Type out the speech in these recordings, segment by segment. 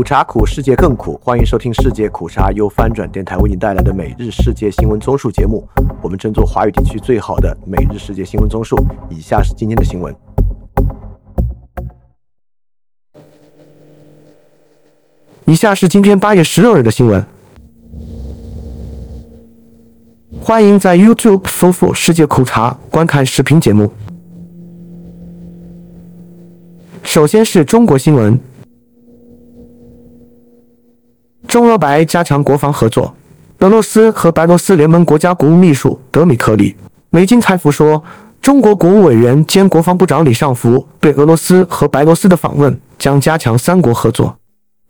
苦茶苦，世界更苦。欢迎收听世界苦茶由翻转电台为您带来的每日世界新闻综述节目。我们争做华语地区最好的每日世界新闻综述。以下是今天的新闻。以下是今天八月十六日的新闻。欢迎在 YouTube 搜索“世界苦茶”观看视频节目。首先是中国新闻。中俄白加强国防合作。俄罗斯和白罗斯联盟国家国务秘书德米克里·梅金采夫说，中国国务委员兼国防部长李尚福对俄罗斯和白罗斯的访问将加强三国合作。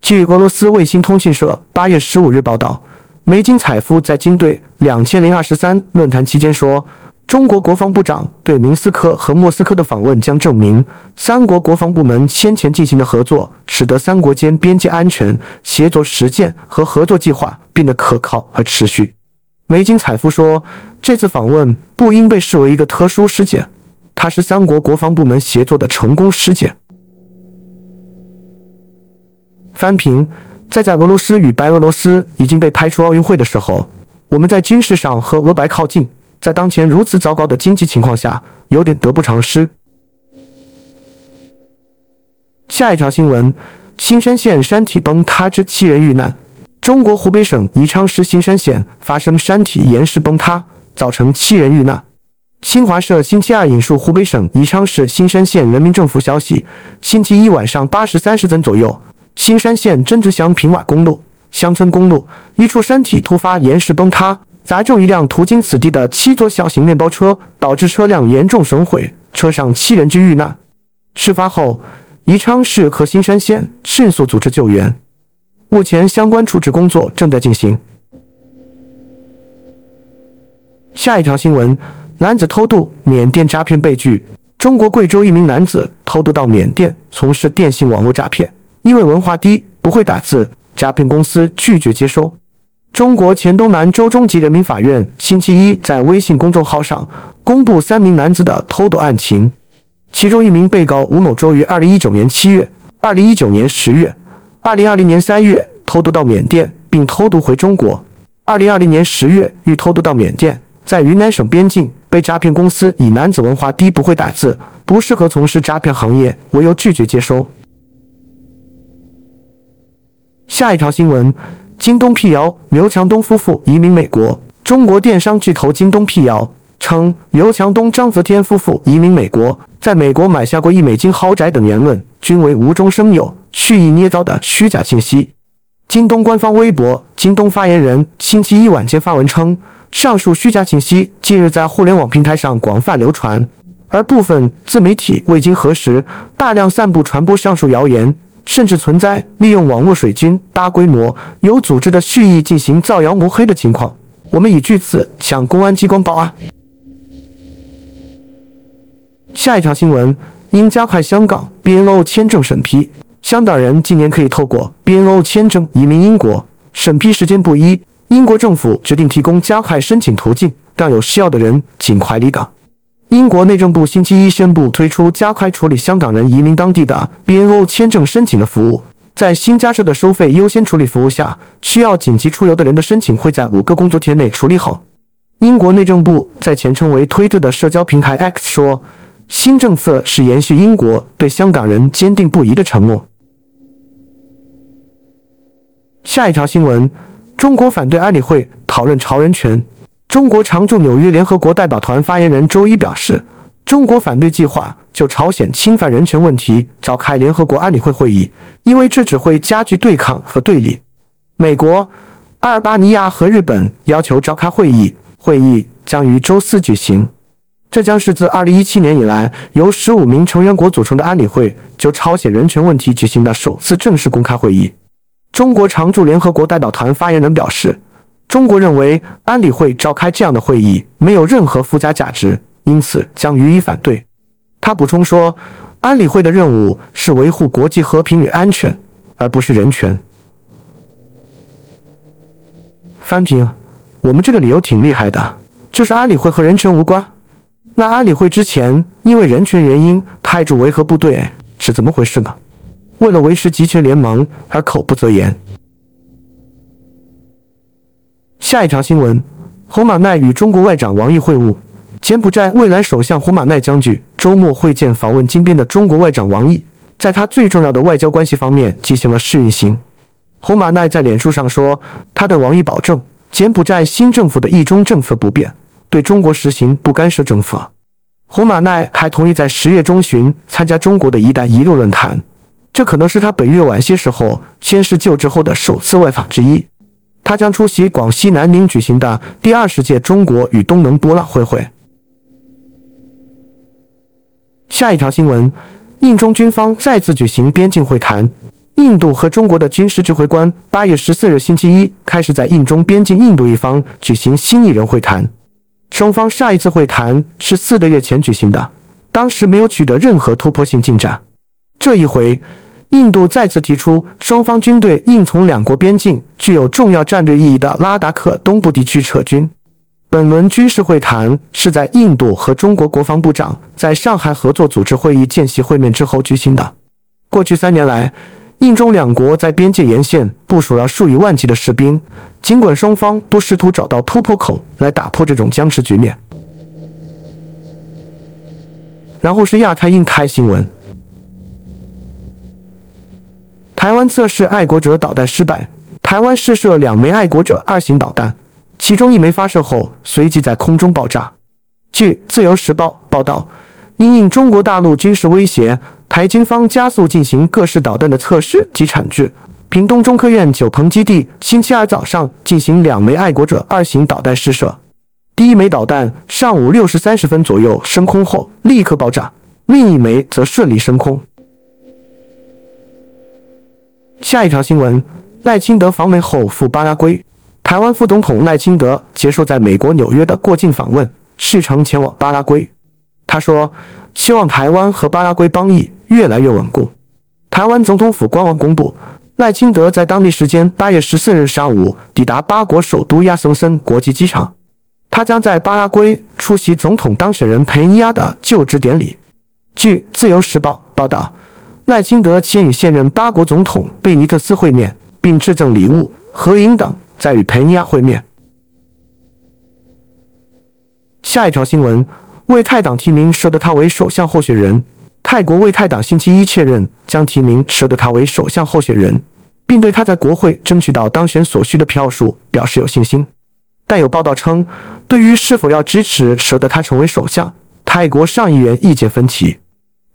据俄罗斯卫星通讯社八月十五日报道，梅金采夫在金队两千零二十三论坛期间说。中国国防部长对明斯克和莫斯科的访问将证明，三国国防部门先前进行的合作，使得三国间边界安全协作实践和合作计划变得可靠和持续。梅金采夫说，这次访问不应被视为一个特殊事件，它是三国国防部门协作的成功事件。翻评，在在俄罗斯与白俄罗斯已经被排除奥运会的时候，我们在军事上和俄白靠近。在当前如此糟糕的经济情况下，有点得不偿失。下一条新闻：新山县山体崩塌致七人遇难。中国湖北省宜昌市新山县发生山体岩石崩塌，造成七人遇难。新华社星期二引述湖北省宜昌市新山县人民政府消息：星期一晚上八时三十分左右，新山县曾直乡平瓦公路乡村公路一处山体突发岩石崩塌。砸中一辆途经此地的七座小型面包车，导致车辆严重损毁，车上七人均遇难。事发后，宜昌市和新山县迅速组织救援，目前相关处置工作正在进行。下一条新闻：男子偷渡，缅甸诈骗被拒。中国贵州一名男子偷渡到缅甸从事电信网络诈骗，因为文化低，不会打字，诈骗公司拒绝接收。中国黔东南州中级人民法院星期一在微信公众号上公布三名男子的偷渡案情，其中一名被告吴某周于二零一九年七月、二零一九年十月、二零二零年三月偷渡到缅甸，并偷渡回中国。二零二零年十月欲偷渡到缅甸，在云南省边境被诈骗公司以男子文化低、不会打字、不适合从事诈骗行业为由拒绝接收。下一条新闻。京东辟谣刘强东夫妇移民美国。中国电商巨头京东辟谣称，刘强东、张泽天夫妇移民美国，在美国买下过一美金豪宅等言论均为无中生有、蓄意捏造的虚假信息。京东官方微博京东发言人星期一晚间发文称，上述虚假信息近日在互联网平台上广泛流传，而部分自媒体未经核实，大量散布传播上述谣言。甚至存在利用网络水军大规模、有组织的蓄意进行造谣抹黑的情况。我们已据此向公安机关报案。下一条新闻：应加快香港 BNO 签证审批，香港人今年可以透过 BNO 签证移民英国，审批时间不一。英国政府决定提供加快申请途径，让有需要的人尽快离港。英国内政部星期一宣布推出加快处理香港人移民当地的 BNO 签证申请的服务。在新加设的收费优先处理服务下，需要紧急出游的人的申请会在五个工作天内处理好。英国内政部在前称为推特的社交平台 X 说，新政策是延续英国对香港人坚定不移的承诺。下一条新闻：中国反对安理会讨论朝人权。中国常驻纽约联合国代表团发言人周一表示，中国反对计划就朝鲜侵犯人权问题召开联合国安理会会议，因为这只会加剧对抗和对立。美国、阿尔巴尼亚和日本要求召开会议，会议将于周四举行。这将是自2017年以来由15名成员国组成的安理会就朝鲜人权问题举行的首次正式公开会议。中国常驻联合国代表团发言人表示。中国认为安理会召开这样的会议没有任何附加价值，因此将予以反对。他补充说，安理会的任务是维护国际和平与安全，而不是人权。翻平，我们这个理由挺厉害的，就是安理会和人权无关。那安理会之前因为人权原因派驻维和部队是怎么回事呢？为了维持集权联盟而口不择言。下一条新闻：洪马奈与中国外长王毅会晤。柬埔寨未来首相胡马奈将军周末会见访问金边的中国外长王毅，在他最重要的外交关系方面进行了试运行。洪马奈在脸书上说，他对王毅保证，柬埔寨新政府的一中政策不变，对中国实行不干涉政策。胡马奈还同意在十月中旬参加中国的一带一路论坛，这可能是他本月晚些时候宣誓就职后的首次外访之一。他将出席广西南宁举行的第二十届中国与东盟博览会会。下一条新闻：印中军方再次举行边境会谈。印度和中国的军事指挥官八月十四日星期一开始在印中边境印度一方举行新一轮会谈。双方上一次会谈是四个月前举行的，当时没有取得任何突破性进展。这一回，印度再次提出双方军队应从两国边境具有重要战略意义的拉达克东部地区撤军。本轮军事会谈是在印度和中国国防部长在上海合作组织会议见习会面之后举行的。过去三年来，印中两国在边界沿线部署了数以万计的士兵，尽管双方都试图找到突破口来打破这种僵持局面。然后是亚太印太新闻：台湾测试爱国者导弹失败，台湾试射两枚爱国者二型导弹。其中一枚发射后，随即在空中爆炸。据《自由时报》报道，因应中国大陆军事威胁，台军方加速进行各式导弹的测试及产制。屏东中科院九鹏基地星期二早上进行两枚爱国者二型导弹试射，第一枚导弹上午六时三十分左右升空后立刻爆炸，另一枚则顺利升空。下一条新闻：赖清德访美后赴巴拉圭。台湾副总统赖清德结束在美国纽约的过境访问，启程前往巴拉圭。他说：“希望台湾和巴拉圭邦谊越来越稳固。”台湾总统府官网公布，赖清德在当地时间八月十四日上午抵达巴国首都亚松森国际机场，他将在巴拉圭出席总统当选人佩尼亚的就职典礼。据《自由时报》报道，赖清德先与现任八国总统贝尼特斯会面，并致赠礼物、合影等。在与佩尼亚会面。下一条新闻：为泰党提名舍德他为首相候选人。泰国为泰党星期一确认将提名舍德他为首相候选人，并对他在国会争取到当选所需的票数表示有信心。但有报道称，对于是否要支持舍德他成为首相，泰国上议院意见分歧。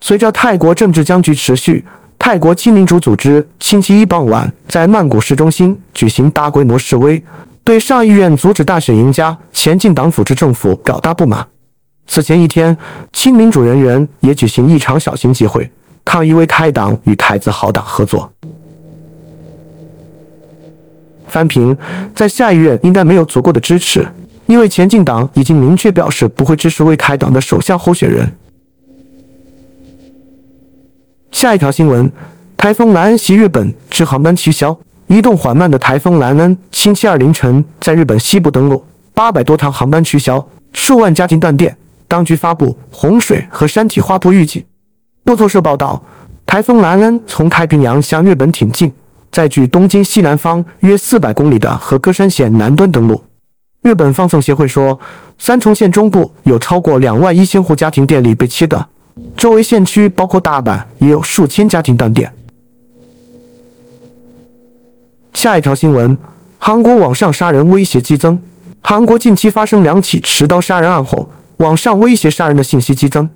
随着泰国政治僵局持续。泰国亲民主组织星期一傍晚在曼谷市中心举行大规模示威，对上议院阻止大选赢家前进党组织政府表达不满。此前一天，亲民主人员也举行一场小型集会，抗议为泰党与太子好党合作。翻评在下议院应该没有足够的支持，因为前进党已经明确表示不会支持为泰党的首相候选人。下一条新闻：台风兰恩袭日本，致航班取消。移动缓慢的台风兰恩星期二凌晨在日本西部登陆，八百多趟航班取消，数万家庭断电。当局发布洪水和山体滑坡预警。路透社报道，台风兰恩从太平洋向日本挺进，在距东京西南方约四百公里的和歌山县南端登陆。日本放送协会说，三重县中部有超过两万一千户家庭电力被切断。周围县区包括大阪，也有数千家庭断电。下一条新闻：韩国网上杀人威胁激增。韩国近期发生两起持刀杀人案后，网上威胁杀人的信息激增。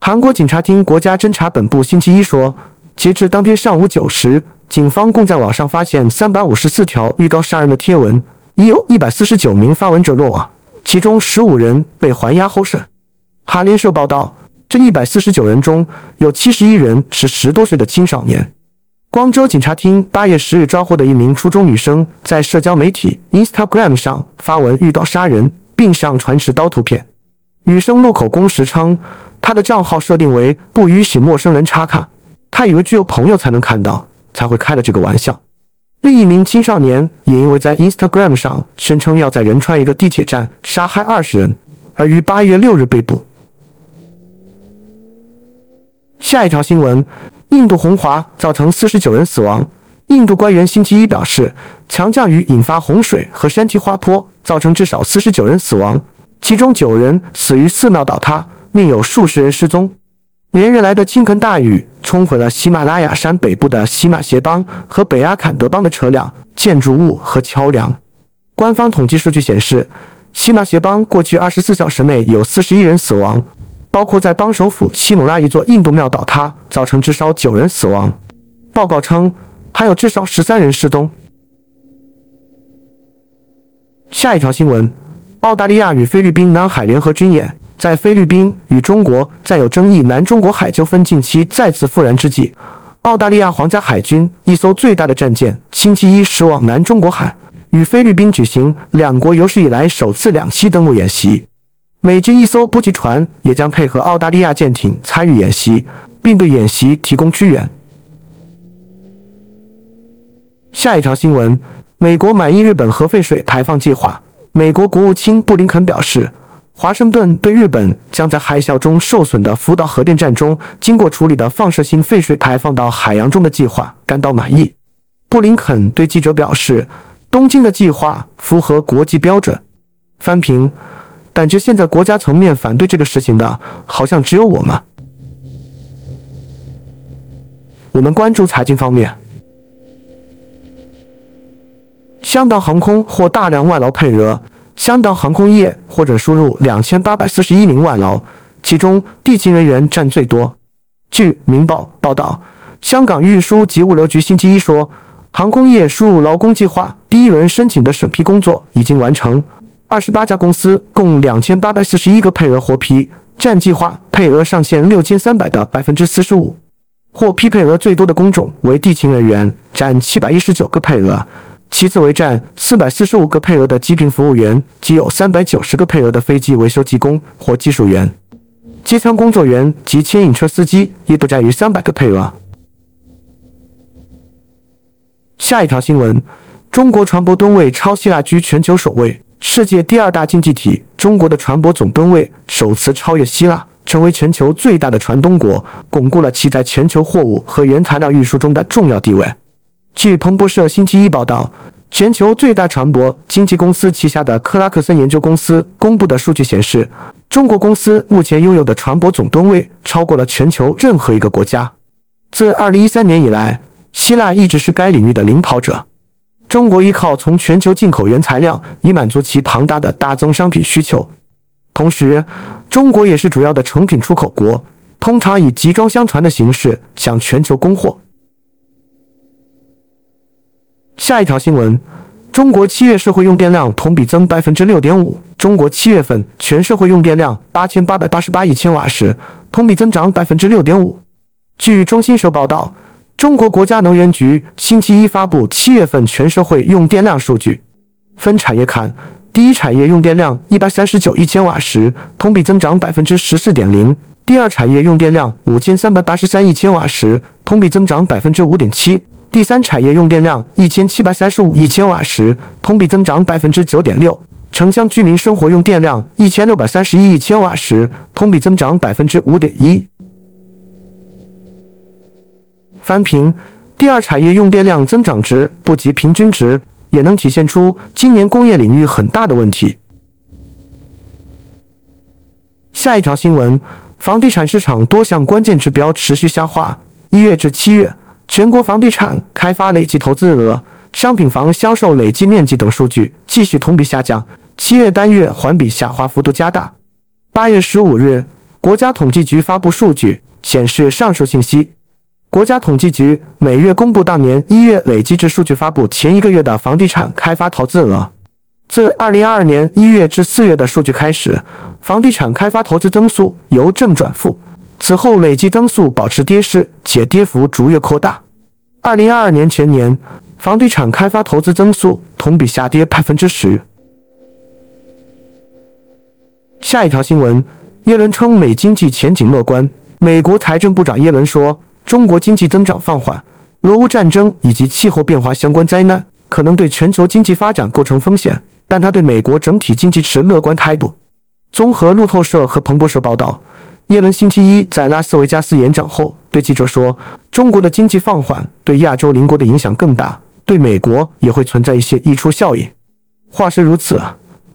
韩国警察厅国家侦查本部星期一说，截至当天上午九时，警方共在网上发现三百五十四条预告杀人的贴文，已有一百四十九名发文者落网，其中十五人被还押候审。韩联社报道。这一百四十九人中有七十一人是十多岁的青少年。光州警察厅八月十日抓获的一名初中女生，在社交媒体 Instagram 上发文遇到杀人，并上传持刀图片。女生录口供时称，她的账号设定为不允许陌生人插看，她以为只有朋友才能看到，才会开了这个玩笑。另一名青少年也因为在 Instagram 上声称要在仁川一个地铁站杀害二十人，而于八月六日被捕。下一条新闻：印度洪华造成四十九人死亡。印度官员星期一表示，强降雨引发洪水和山体滑坡，造成至少四十九人死亡，其中九人死于寺庙倒塌，另有数十人失踪。连日来的倾盆大雨冲毁了喜马拉雅山北部的喜马协邦和北阿坎德邦的车辆、建筑物和桥梁。官方统计数据显示，喜马协邦过去二十四小时内有四十一人死亡，包括在邦首府西姆拉一座印度庙倒塌，造成至少九人死亡。报告称，还有至少十三人失踪。下一条新闻：澳大利亚与菲律宾南海联合军演。在菲律宾与中国再有争议南中国海纠纷近期再次复燃之际，澳大利亚皇家海军一艘最大的战舰星期一驶往南中国海，与菲律宾举行两国有史以来首次两栖登陆演习。美军一艘补给船也将配合澳大利亚舰艇参与演习，并对演习提供支援。下一条新闻：美国满意日本核废水排放计划。美国国务卿布林肯表示。华盛顿对日本将在海啸中受损的福岛核电站中经过处理的放射性废水排放到海洋中的计划感到满意。布林肯对记者表示，东京的计划符合国际标准。翻评：感觉现在国家层面反对这个事情的，好像只有我们。我们关注财经方面，香港航空获大量外劳配额。香港航空业或者输入两千八百四十一名外劳，其中地勤人员占最多。据《明报》报道，香港运输及物流局星期一说，航空业输入劳工计划第一轮申请的审批工作已经完成，二十八家公司共两千八百四十一个配额获批，占计划配额上限六千三百的百分之四十五。获批配额最多的工种为地勤人员，占七百一十九个配额。其次为占四百四十五个配额的机坪服务员，及有三百九十个配额的飞机维修技工或技术员、机舱工作员及牵引车司机，亦都占于三百个配额。下一条新闻：中国船舶吨位超希腊居全球首位，世界第二大经济体中国的船舶总吨位首次超越希腊，成为全球最大的船东国，巩固了其在全球货物和原材料运输中的重要地位。据彭博社星期一报道，全球最大船舶经纪公司旗下的克拉克森研究公司公布的数据显示，中国公司目前拥有的船舶总吨位超过了全球任何一个国家。自2013年以来，希腊一直是该领域的领跑者。中国依靠从全球进口原材料，以满足其庞大的大宗商品需求。同时，中国也是主要的成品出口国，通常以集装箱船的形式向全球供货。下一条新闻：中国七月社会用电量同比增百分之六点五。中国七月份全社会用电量八千八百八十八亿千瓦时，同比增长百分之六点五。据中新社报道，中国国家能源局星期一发布七月份全社会用电量数据。分产业看，第一产业用电量一百三十九亿千瓦时，同比增长百分之十四点零；第二产业用电量五千三百八十三亿千瓦时，同比增长百分之五点七。第三产业用电量一千七百三十五亿千瓦时，同比增长百分之九点六；城乡居民生活用电量一千六百三十一亿千瓦时，同比增长百分之五点一。翻平：第二产业用电量增长值不及平均值，也能体现出今年工业领域很大的问题。下一条新闻：房地产市场多项关键指标持续下滑，一月至七月。全国房地产开发累计投资额、商品房销售累计面积等数据继续同比下降，七月单月环比下滑幅度加大。八月十五日，国家统计局发布数据显示上述信息。国家统计局每月公布当年一月累计至数据发布前一个月的房地产开发投资额。自二零二二年一月至四月的数据开始，房地产开发投资增速由正转负。此后累计增速保持跌势，且跌幅逐月扩大。二零二二年全年房地产开发投资增速同比下跌百分之十。下一条新闻，耶伦称美经济前景乐观。美国财政部长耶伦说，中国经济增长放缓，俄乌战争以及气候变化相关灾难可能对全球经济发展构成风险，但他对美国整体经济持乐观态度。综合路透社和彭博社报道。耶伦星期一在拉斯维加斯演讲后，对记者说：“中国的经济放缓对亚洲邻国的影响更大，对美国也会存在一些溢出效应。话是如此，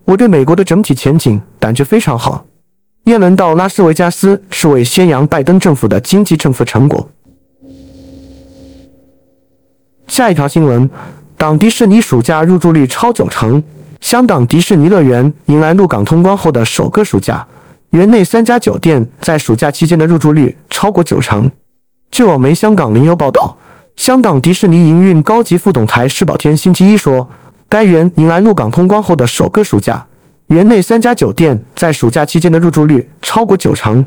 我对美国的整体前景感觉非常好。”耶伦到拉斯维加斯是为宣扬拜登政府的经济政策成果。下一条新闻：港迪士尼暑假入住率超九成。香港迪士尼乐园迎来入港通关后的首个暑假，园内三家酒店在暑假期间的入住率超过九成。据网媒香港零邮报道，香港迪士尼营运高级副总裁施宝天星期一说，该园迎来入港通关后的首个暑假，园内三家酒店在暑假期间的入住率超过九成。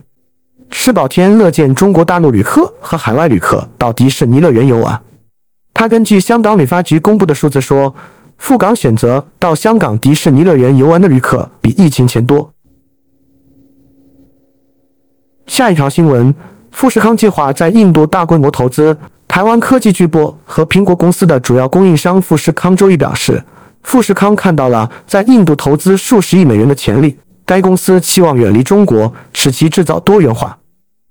施宝天乐见中国大陆旅客和海外旅客到迪士尼乐园游玩。他根据香港旅发局公布的数字说。赴港选择到香港迪士尼乐园游玩的旅客比疫情前多。下一条新闻：富士康计划在印度大规模投资。台湾科技巨擘和苹果公司的主要供应商富士康周一表示，富士康看到了在印度投资数十亿美元的潜力。该公司期望远离中国，使其制造多元化。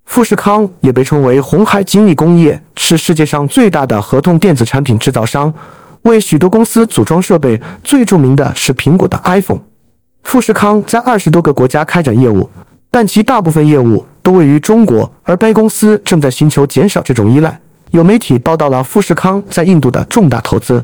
富士康也被称为红海精密工业，是世界上最大的合同电子产品制造商。为许多公司组装设备，最著名的是苹果的 iPhone。富士康在二十多个国家开展业务，但其大部分业务都位于中国，而该公司正在寻求减少这种依赖。有媒体报道了富士康在印度的重大投资。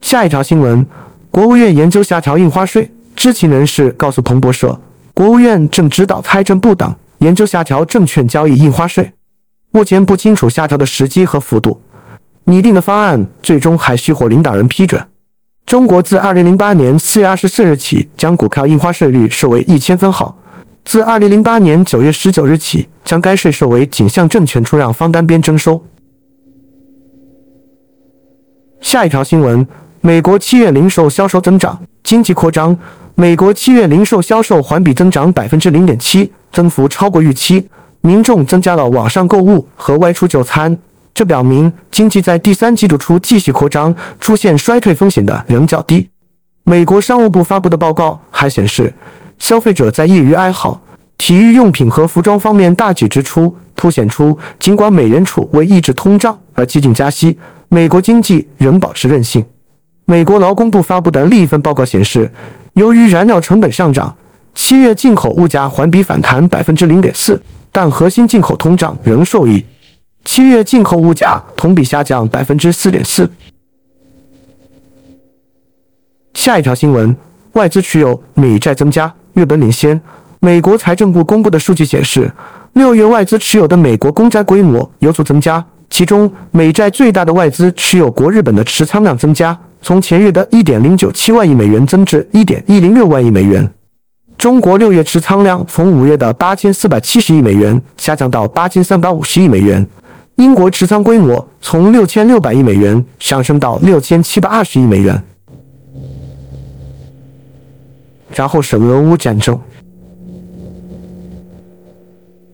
下一条新闻：国务院研究下调印花税。知情人士告诉彭博社，国务院正指导财政部等研究下调证券交易印花税，目前不清楚下调的时机和幅度。拟定的方案最终还需获领导人批准。中国自二零零八年四月二十四日起将股票印花税率设为一千分号，自二零零八年九月十九日起将该税设为仅向证券出让方单边征收。下一条新闻：美国七月零售销售增长，经济扩张。美国七月零售销售环比增长百分之零点七，增幅超过预期，民众增加了网上购物和外出就餐。这表明经济在第三季度初继续扩张，出现衰退风险的仍较低。美国商务部发布的报告还显示，消费者在业余爱好、体育用品和服装方面大举支出，凸显出尽管美联储为抑制通胀而激进加息，美国经济仍保持韧性。美国劳工部发布的另一份报告显示，由于燃料成本上涨，七月进口物价环比反弹百分之零点四，但核心进口通胀仍受益。七月进口物价同比下降百分之四点四。下一条新闻：外资持有美债增加，日本领先。美国财政部公布的数据显示，六月外资持有的美国公债规模有所增加，其中美债最大的外资持有国日本的持仓量增加，从前月的一点零九七万亿美元增至一点一零六万亿美元。中国六月持仓量从五月的八千四百七十亿美元下降到八千三百五十亿美元。英国持仓规模从六千六百亿美元上升到六千七百二十亿美元。然后是俄乌战争，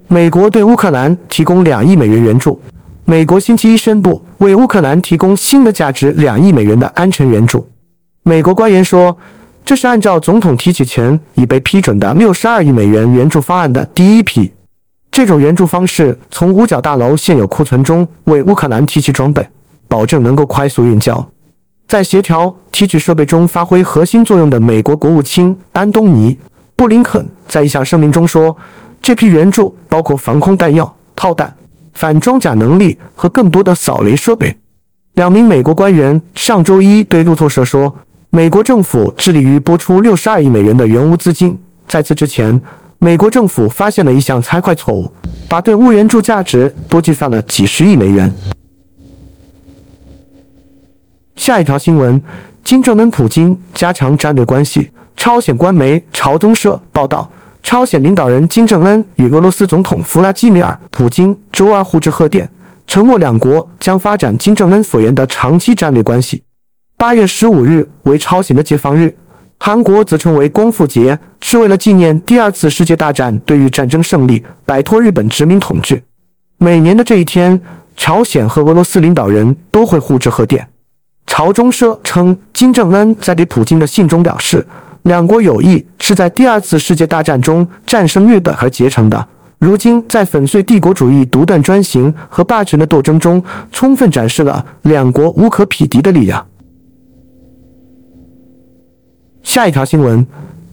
美国对乌克兰提供两亿美元援助。美国星期一宣布为乌克兰提供新的价值两亿美元的安全援助。美国官员说，这是按照总统提取前已被批准的六十二亿美元援助方案的第一批。这种援助方式从五角大楼现有库存中为乌克兰提取装备，保证能够快速运交。在协调提取设备中发挥核心作用的美国国务卿安东尼·布林肯在一项声明中说：“这批援助包括防空弹药、炮弹、反装甲能力和更多的扫雷设备。”两名美国官员上周一对路透社说：“美国政府致力于拨出六十二亿美元的援乌资金。在此之前。”美国政府发现了一项财会错误，把对乌援助价值多计算了几十亿美元。下一条新闻：金正恩、普京加强战略关系。朝鲜官媒朝中社报道，朝鲜领导人金正恩与俄罗斯总统弗拉基米尔·普京周二互致贺电，承诺两国将发展金正恩所言的长期战略关系。八月十五日为朝鲜的解放日。韩国则称为光复节，是为了纪念第二次世界大战对于战争胜利，摆脱日本殖民统治。每年的这一天，朝鲜和俄罗斯领导人都会互致贺电。朝中社称，金正恩在给普京的信中表示，两国友谊是在第二次世界大战中战胜日本而结成的，如今在粉碎帝国主义独断专行和霸权的斗争中，充分展示了两国无可匹敌的力量。下一条新闻：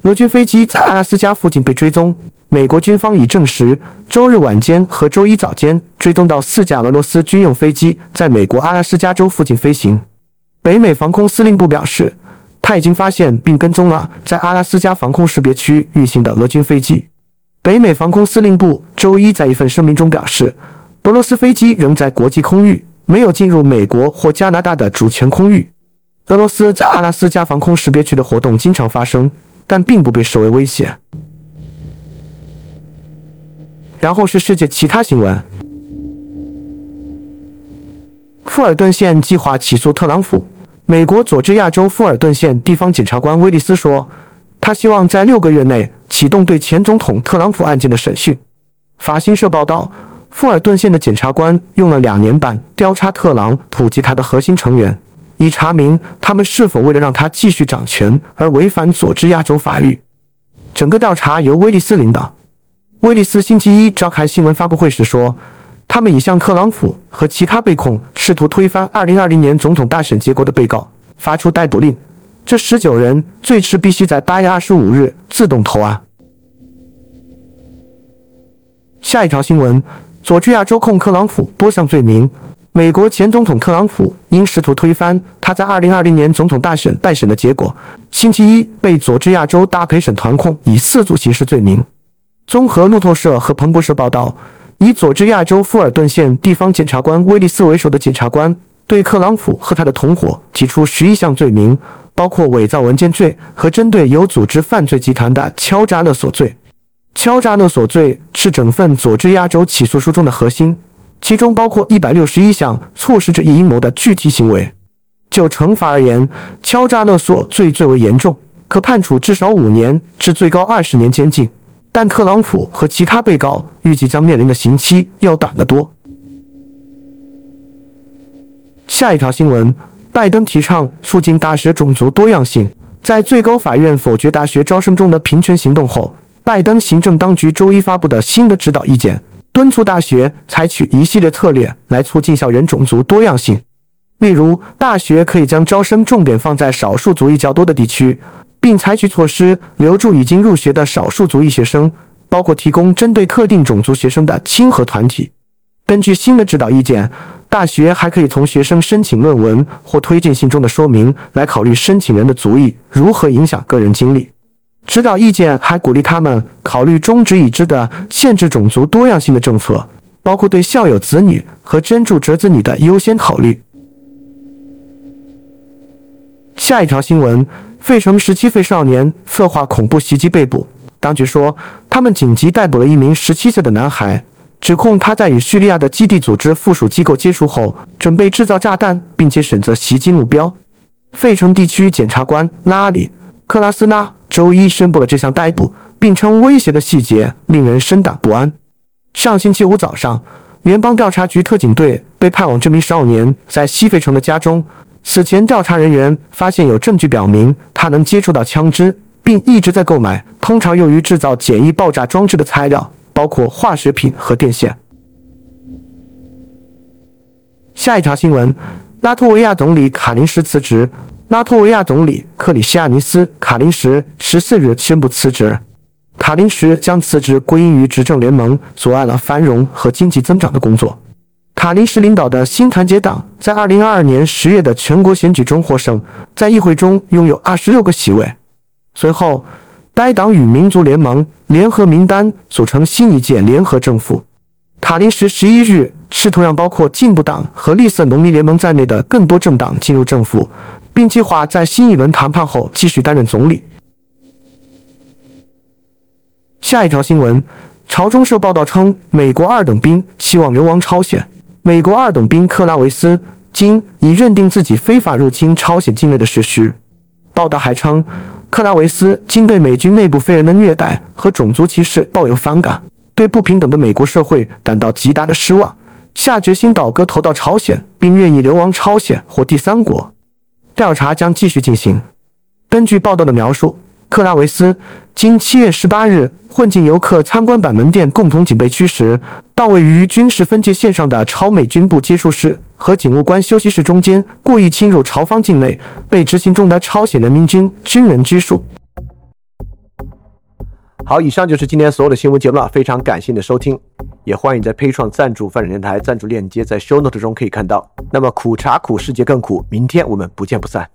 俄军飞机在阿拉斯加附近被追踪，美国军方已证实，周日晚间和周一早间追踪到四架俄罗斯军用飞机在美国阿拉斯加州附近飞行。北美防空司令部表示，他已经发现并跟踪了在阿拉斯加防空识别区运行的俄军飞机。北美防空司令部周一在一份声明中表示，俄罗斯飞机仍在国际空域，没有进入美国或加拿大的主权空域。俄罗斯在阿拉斯加防空识别区的活动经常发生，但并不被视为威胁。然后是世界其他新闻：富尔顿县计划起诉特朗普。美国佐治亚州富尔顿县地方检察官威利斯说，他希望在六个月内。启动对前总统特朗普案件的审讯。法新社报道，富尔顿县的检察官用了两年半调查特朗普及他的核心成员，以查明他们是否为了让他继续掌权而违反佐治亚州法律。整个调查由威利斯领导。威利斯星期一召开新闻发布会时说，他们已向特朗普和其他被控试图推翻2020年总统大选结果的被告发出逮捕令。这十九人最迟必须在八月二十五日自动投案。下一条新闻：佐治亚州控特朗普多项罪名。美国前总统特朗普因试图推翻他在二零二零年总统大选败选的结果，星期一被佐治亚州大陪审团控以四组刑事罪名。综合路透社和彭博社报道，以佐治亚州富尔顿县地方检察官威利斯为首的检察官对特朗普和他的同伙提出十一项罪名，包括伪造文件罪和针对有组织犯罪集团的敲诈勒索罪。敲诈勒索罪是整份佐治亚州起诉书中的核心，其中包括一百六十一项促使这一阴谋的具体行为。就惩罚而言，敲诈勒索罪最为严重，可判处至少五年至最高二十年监禁。但特朗普和其他被告预计将面临的刑期要短得多。下一条新闻：拜登提倡促进大学种族多样性，在最高法院否决大学招生中的平权行动后。拜登行政当局周一发布的新的指导意见，敦促大学采取一系列策略来促进校园种族多样性。例如，大学可以将招生重点放在少数族裔较多的地区，并采取措施留住已经入学的少数族裔学生，包括提供针对特定种族学生的亲和团体。根据新的指导意见，大学还可以从学生申请论文或推荐信中的说明来考虑申请人的族裔如何影响个人经历。指导意见还鼓励他们考虑终止已知的限制种族多样性的政策，包括对校友子女和真主折子女的优先考虑。下一条新闻：费城十七岁少年策划恐怖袭击被捕，当局说他们紧急逮捕了一名十七岁的男孩，指控他在与叙利亚的基地组织附属机构接触后，准备制造炸弹，并且选择袭击目标。费城地区检察官拉里·克拉斯纳。周一宣布了这项逮捕，并称威胁的细节令人深感不安。上星期五早上，联邦调查局特警队被派往这名少年在西费城的家中。此前，调查人员发现有证据表明他能接触到枪支，并一直在购买通常用于制造简易爆炸装置的材料，包括化学品和电线。下一条新闻：拉脱维亚总理卡林什辞职。拉脱维亚总理克里西亚尼斯·卡林什十四日宣布辞职。卡林什将辞职归因于执政联盟阻碍了繁荣和经济增长的工作。卡林什领导的新团结党在2022年10月的全国选举中获胜，在议会中拥有26个席位。随后，该党与民族联盟联合名单组成新一届联合政府。卡林什11日试图让包括进步党和绿色农民联盟在内的更多政党进入政府。并计划在新一轮谈判后继续担任总理。下一条新闻，朝中社报道称，美国二等兵希望流亡朝鲜。美国二等兵克拉维斯今已认定自己非法入侵朝鲜境内的事实。报道还称，克拉维斯今对美军内部非人的虐待和种族歧视抱有反感，对不平等的美国社会感到极大的失望，下决心倒戈投到朝鲜，并愿意流亡朝鲜或第三国。调查将继续进行。根据报道的描述，克拉维斯，今七月十八日，混进游客参观板门店共同警备区时，到位于军事分界线上的朝美军部接触室和警务官休息室中间，故意侵入朝方境内，被执行中的朝鲜人民军军人拘束。好，以上就是今天所有的新闻节目了，非常感谢你的收听，也欢迎在 p a 创赞助范展电台赞助链接在 Show Note 中可以看到。那么苦茶苦，世界更苦，明天我们不见不散。